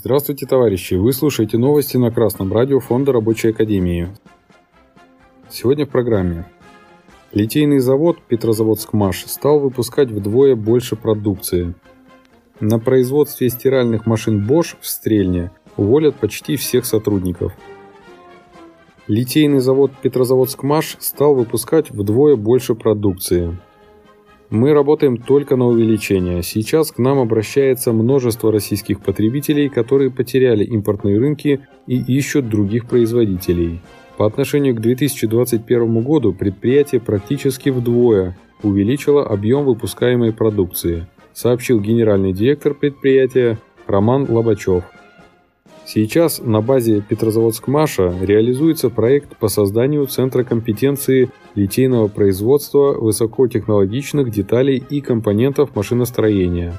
Здравствуйте, товарищи! Вы слушаете новости на Красном радио Фонда Рабочей Академии. Сегодня в программе. Литейный завод Петрозаводск-Маш стал выпускать вдвое больше продукции. На производстве стиральных машин Bosch в Стрельне уволят почти всех сотрудников. Литейный завод Петрозаводск-Маш стал выпускать вдвое больше продукции. Мы работаем только на увеличение. Сейчас к нам обращается множество российских потребителей, которые потеряли импортные рынки и ищут других производителей. По отношению к 2021 году предприятие практически вдвое увеличило объем выпускаемой продукции, сообщил генеральный директор предприятия Роман Лобачев. Сейчас на базе Петрозаводск-Маша реализуется проект по созданию Центра компетенции литейного производства высокотехнологичных деталей и компонентов машиностроения.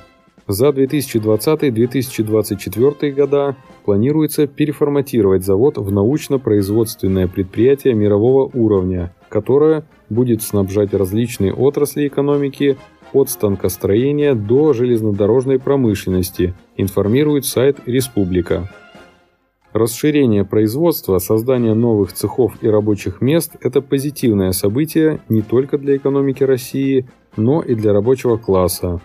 За 2020-2024 года планируется переформатировать завод в научно-производственное предприятие мирового уровня, которое будет снабжать различные отрасли экономики от станкостроения до железнодорожной промышленности, информирует сайт «Республика». Расширение производства, создание новых цехов и рабочих мест – это позитивное событие не только для экономики России, но и для рабочего класса.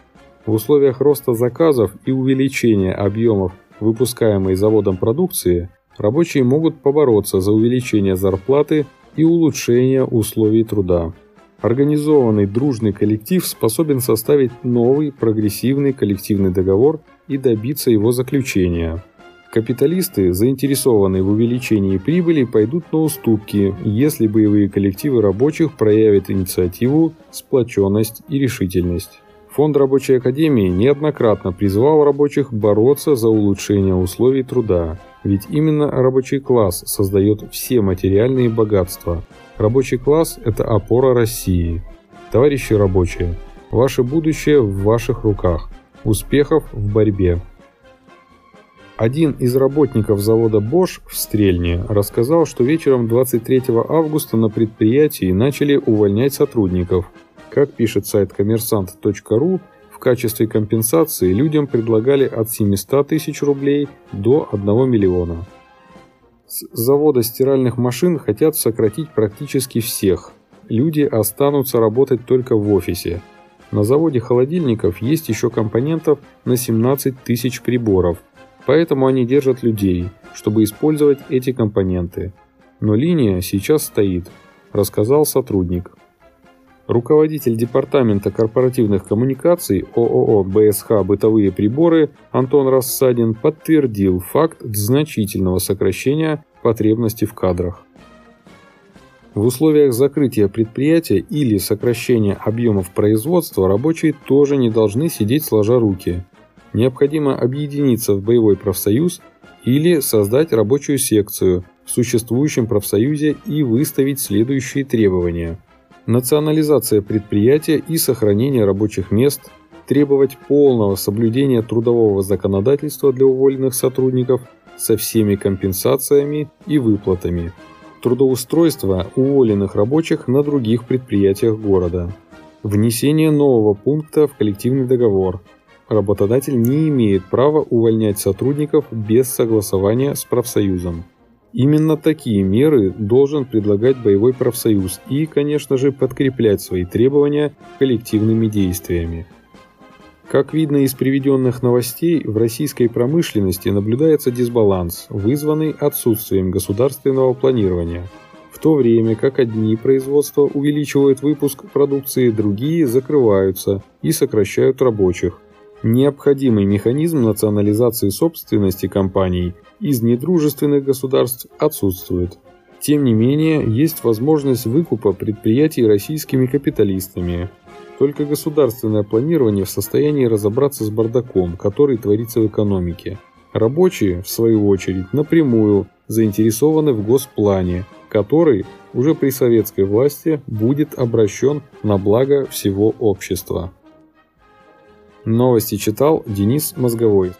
В условиях роста заказов и увеличения объемов выпускаемой заводом продукции рабочие могут побороться за увеличение зарплаты и улучшение условий труда. Организованный дружный коллектив способен составить новый прогрессивный коллективный договор и добиться его заключения. Капиталисты, заинтересованные в увеличении прибыли, пойдут на уступки, если боевые коллективы рабочих проявят инициативу, сплоченность и решительность. Фонд Рабочей Академии неоднократно призывал рабочих бороться за улучшение условий труда, ведь именно рабочий класс создает все материальные богатства. Рабочий класс – это опора России. Товарищи рабочие, ваше будущее в ваших руках. Успехов в борьбе! Один из работников завода Bosch в Стрельне рассказал, что вечером 23 августа на предприятии начали увольнять сотрудников. Как пишет сайт коммерсант.ру, в качестве компенсации людям предлагали от 700 тысяч рублей до 1 миллиона. С завода стиральных машин хотят сократить практически всех. Люди останутся работать только в офисе. На заводе холодильников есть еще компонентов на 17 тысяч приборов – Поэтому они держат людей, чтобы использовать эти компоненты. Но линия сейчас стоит, рассказал сотрудник. Руководитель департамента корпоративных коммуникаций ООО «БСХ. Бытовые приборы» Антон Рассадин подтвердил факт значительного сокращения потребности в кадрах. В условиях закрытия предприятия или сокращения объемов производства рабочие тоже не должны сидеть сложа руки необходимо объединиться в боевой профсоюз или создать рабочую секцию в существующем профсоюзе и выставить следующие требования. Национализация предприятия и сохранение рабочих мест, требовать полного соблюдения трудового законодательства для уволенных сотрудников со всеми компенсациями и выплатами, трудоустройство уволенных рабочих на других предприятиях города, внесение нового пункта в коллективный договор – работодатель не имеет права увольнять сотрудников без согласования с профсоюзом. Именно такие меры должен предлагать боевой профсоюз и, конечно же, подкреплять свои требования коллективными действиями. Как видно из приведенных новостей, в российской промышленности наблюдается дисбаланс, вызванный отсутствием государственного планирования. В то время как одни производства увеличивают выпуск продукции, другие закрываются и сокращают рабочих. Необходимый механизм национализации собственности компаний из недружественных государств отсутствует. Тем не менее, есть возможность выкупа предприятий российскими капиталистами. Только государственное планирование в состоянии разобраться с бардаком, который творится в экономике. Рабочие, в свою очередь, напрямую заинтересованы в госплане, который уже при советской власти будет обращен на благо всего общества. Новости читал Денис Мозговой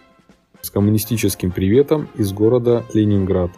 с коммунистическим приветом из города Ленинград.